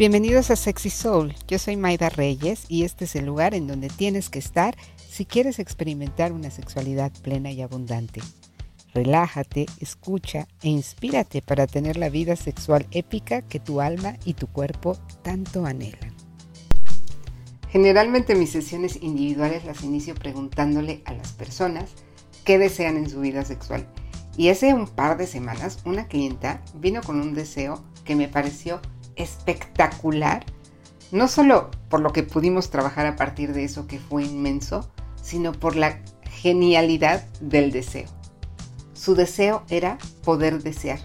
Bienvenidos a Sexy Soul. Yo soy Maida Reyes y este es el lugar en donde tienes que estar si quieres experimentar una sexualidad plena y abundante. Relájate, escucha e inspírate para tener la vida sexual épica que tu alma y tu cuerpo tanto anhelan. Generalmente mis sesiones individuales las inicio preguntándole a las personas qué desean en su vida sexual. Y hace un par de semanas una clienta vino con un deseo que me pareció espectacular, no solo por lo que pudimos trabajar a partir de eso que fue inmenso, sino por la genialidad del deseo. Su deseo era poder desear.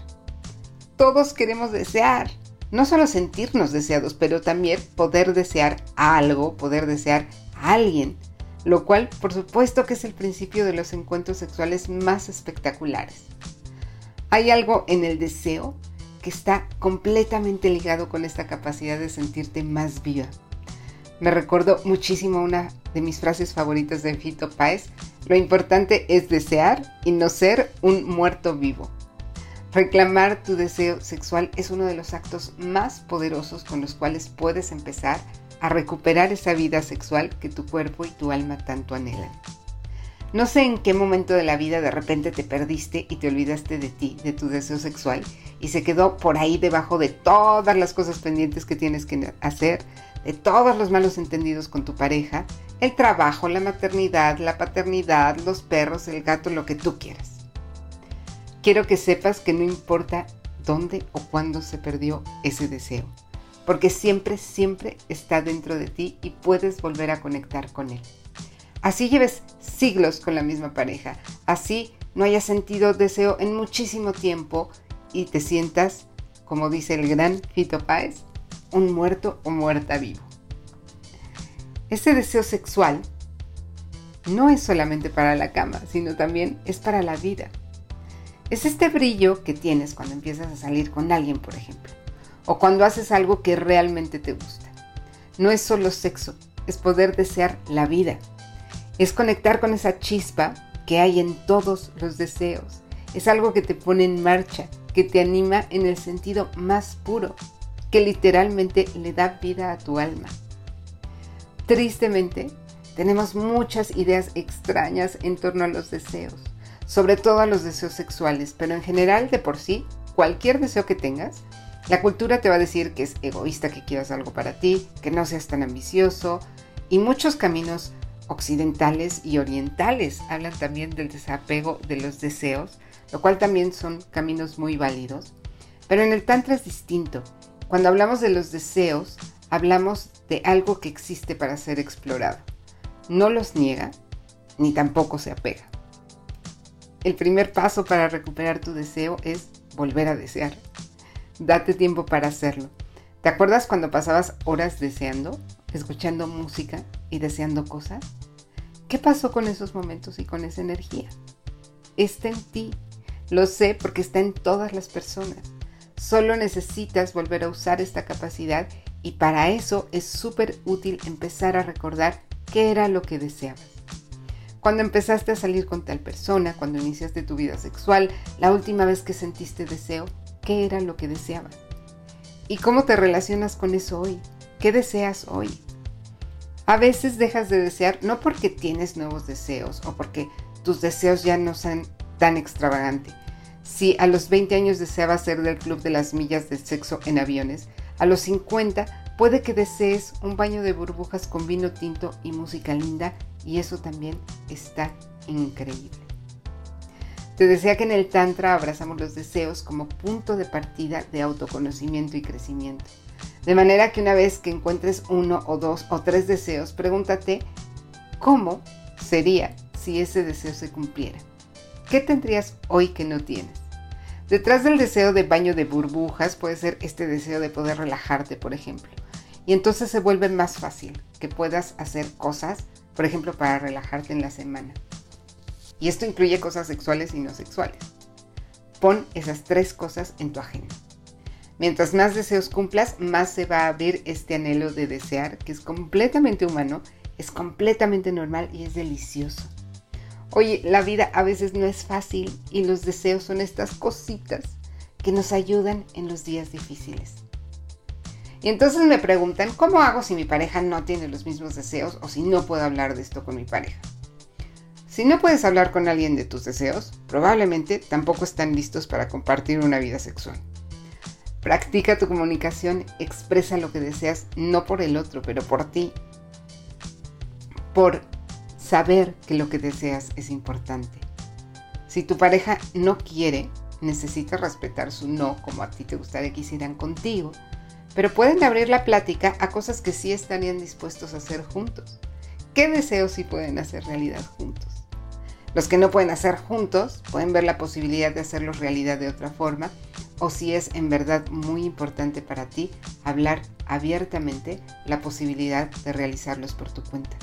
Todos queremos desear, no solo sentirnos deseados, pero también poder desear algo, poder desear a alguien, lo cual por supuesto que es el principio de los encuentros sexuales más espectaculares. Hay algo en el deseo que está completamente ligado con esta capacidad de sentirte más viva. Me recuerdo muchísimo una de mis frases favoritas de Fito Páez, lo importante es desear y no ser un muerto vivo. Reclamar tu deseo sexual es uno de los actos más poderosos con los cuales puedes empezar a recuperar esa vida sexual que tu cuerpo y tu alma tanto anhelan. No sé en qué momento de la vida de repente te perdiste y te olvidaste de ti, de tu deseo sexual, y se quedó por ahí debajo de todas las cosas pendientes que tienes que hacer, de todos los malos entendidos con tu pareja, el trabajo, la maternidad, la paternidad, los perros, el gato, lo que tú quieras. Quiero que sepas que no importa dónde o cuándo se perdió ese deseo, porque siempre, siempre está dentro de ti y puedes volver a conectar con él. Así lleves siglos con la misma pareja, así no hayas sentido deseo en muchísimo tiempo y te sientas, como dice el gran Fito Páez, un muerto o muerta vivo. Ese deseo sexual no es solamente para la cama, sino también es para la vida. Es este brillo que tienes cuando empiezas a salir con alguien, por ejemplo, o cuando haces algo que realmente te gusta. No es solo sexo, es poder desear la vida, es conectar con esa chispa que hay en todos los deseos. Es algo que te pone en marcha, que te anima en el sentido más puro, que literalmente le da vida a tu alma. Tristemente, tenemos muchas ideas extrañas en torno a los deseos, sobre todo a los deseos sexuales, pero en general de por sí, cualquier deseo que tengas, la cultura te va a decir que es egoísta que quieras algo para ti, que no seas tan ambicioso, y muchos caminos occidentales y orientales hablan también del desapego de los deseos, lo cual también son caminos muy válidos. Pero en el Tantra es distinto. Cuando hablamos de los deseos, hablamos de algo que existe para ser explorado. No los niega, ni tampoco se apega. El primer paso para recuperar tu deseo es volver a desear. Date tiempo para hacerlo. ¿Te acuerdas cuando pasabas horas deseando? escuchando música y deseando cosas? ¿Qué pasó con esos momentos y con esa energía? Está en ti. Lo sé porque está en todas las personas. Solo necesitas volver a usar esta capacidad y para eso es súper útil empezar a recordar qué era lo que deseabas. Cuando empezaste a salir con tal persona, cuando iniciaste tu vida sexual, la última vez que sentiste deseo, ¿qué era lo que deseabas? ¿Y cómo te relacionas con eso hoy? ¿Qué deseas hoy? A veces dejas de desear no porque tienes nuevos deseos o porque tus deseos ya no sean tan extravagantes. Si a los 20 años deseabas ser del club de las millas de sexo en aviones, a los 50 puede que desees un baño de burbujas con vino tinto y música linda y eso también está increíble. Te decía que en el Tantra abrazamos los deseos como punto de partida de autoconocimiento y crecimiento. De manera que una vez que encuentres uno o dos o tres deseos, pregúntate cómo sería si ese deseo se cumpliera. ¿Qué tendrías hoy que no tienes? Detrás del deseo de baño de burbujas puede ser este deseo de poder relajarte, por ejemplo. Y entonces se vuelve más fácil que puedas hacer cosas, por ejemplo, para relajarte en la semana. Y esto incluye cosas sexuales y no sexuales. Pon esas tres cosas en tu agenda. Mientras más deseos cumplas, más se va a abrir este anhelo de desear, que es completamente humano, es completamente normal y es delicioso. Oye, la vida a veces no es fácil y los deseos son estas cositas que nos ayudan en los días difíciles. Y entonces me preguntan, ¿cómo hago si mi pareja no tiene los mismos deseos o si no puedo hablar de esto con mi pareja? Si no puedes hablar con alguien de tus deseos, probablemente tampoco están listos para compartir una vida sexual. Practica tu comunicación, expresa lo que deseas, no por el otro, pero por ti. Por saber que lo que deseas es importante. Si tu pareja no quiere, necesita respetar su no como a ti te gustaría que hicieran contigo, pero pueden abrir la plática a cosas que sí estarían dispuestos a hacer juntos. ¿Qué deseos sí pueden hacer realidad juntos? Los que no pueden hacer juntos pueden ver la posibilidad de hacerlos realidad de otra forma o si es en verdad muy importante para ti hablar abiertamente la posibilidad de realizarlos por tu cuenta.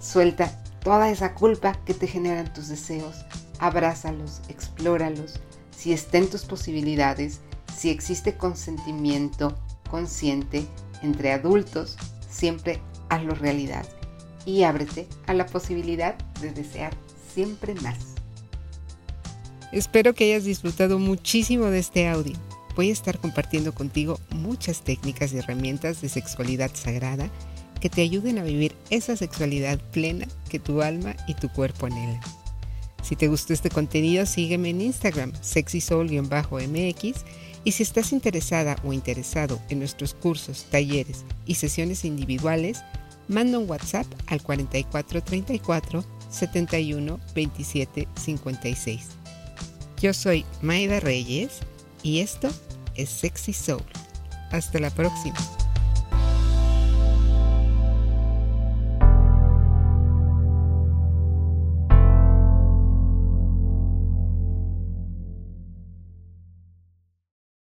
Suelta toda esa culpa que te generan tus deseos, abrázalos, explóralos, si está en tus posibilidades, si existe consentimiento consciente entre adultos, siempre hazlo realidad y ábrete a la posibilidad de desear siempre más. Espero que hayas disfrutado muchísimo de este audio. Voy a estar compartiendo contigo muchas técnicas y herramientas de sexualidad sagrada que te ayuden a vivir esa sexualidad plena que tu alma y tu cuerpo anhelan. Si te gustó este contenido, sígueme en Instagram, sexysoul-mx, y si estás interesada o interesado en nuestros cursos, talleres y sesiones individuales, manda un WhatsApp al 4434 71 27 56. Yo soy Maida Reyes y esto es Sexy Soul. Hasta la próxima.